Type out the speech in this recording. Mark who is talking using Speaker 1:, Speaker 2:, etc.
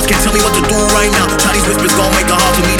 Speaker 1: can't tell me what to do right now. Chinese whispers gon' make a heart for me.